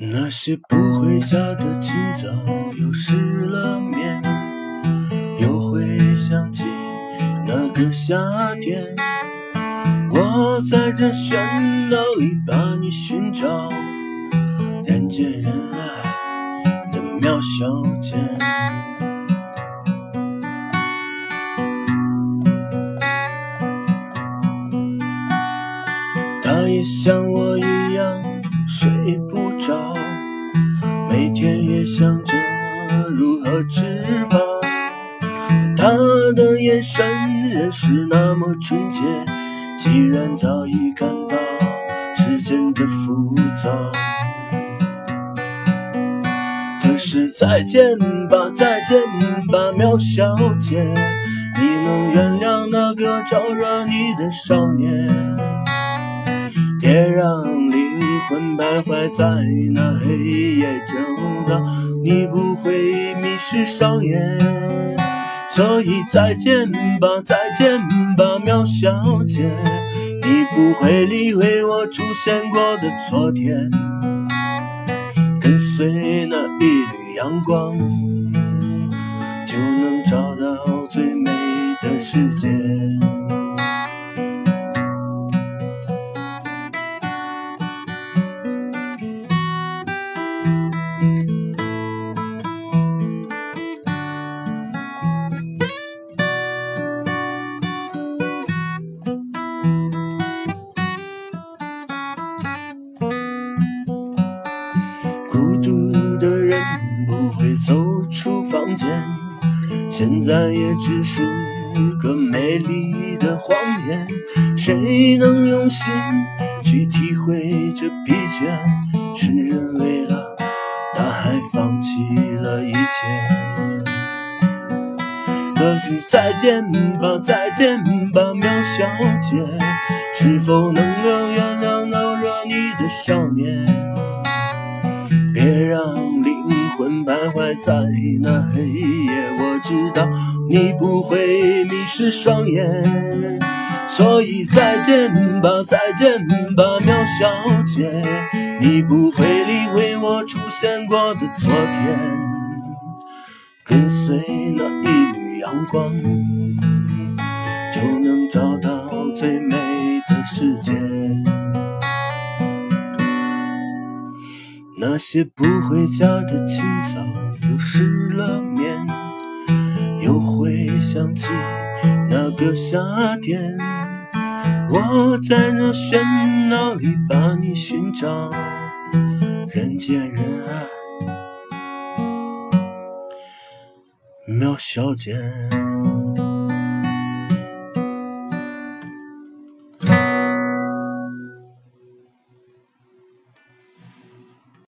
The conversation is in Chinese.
那些不回家的清早，又失了眠，又会想起那个夏天。我在这喧闹里把你寻找，人见人爱的渺小姐。他也像我一样睡不着，每天也想着如何吃饱。他的眼神仍是那么纯洁，既然早已感到世间的浮躁。可是再见吧，再见吧，苗小姐，你能原谅那个招惹你的少年？别让灵魂徘徊在那黑夜就到，你不会迷失双眼。所以再见吧，再见吧，苗小姐，你不会理会我出现过的昨天。跟随那一缕阳光，就能找到最美的世界。走出房间，现在也只是个美丽的谎言。谁能用心去体会这疲倦？是人为了大海放弃了一切。可是再见吧，再见吧，苗小姐，是否能够原谅闹惹你的少年？别让徘徊在那黑夜，我知道你不会迷失双眼。所以再见吧，再见吧，苗小姐，你不会理会我出现过的昨天。跟随那一缕阳光，就能找到最美的世界。那些不回家的清早，又失了眠，又会想起那个夏天。我在那喧闹里把你寻找，人见人爱，苗小姐。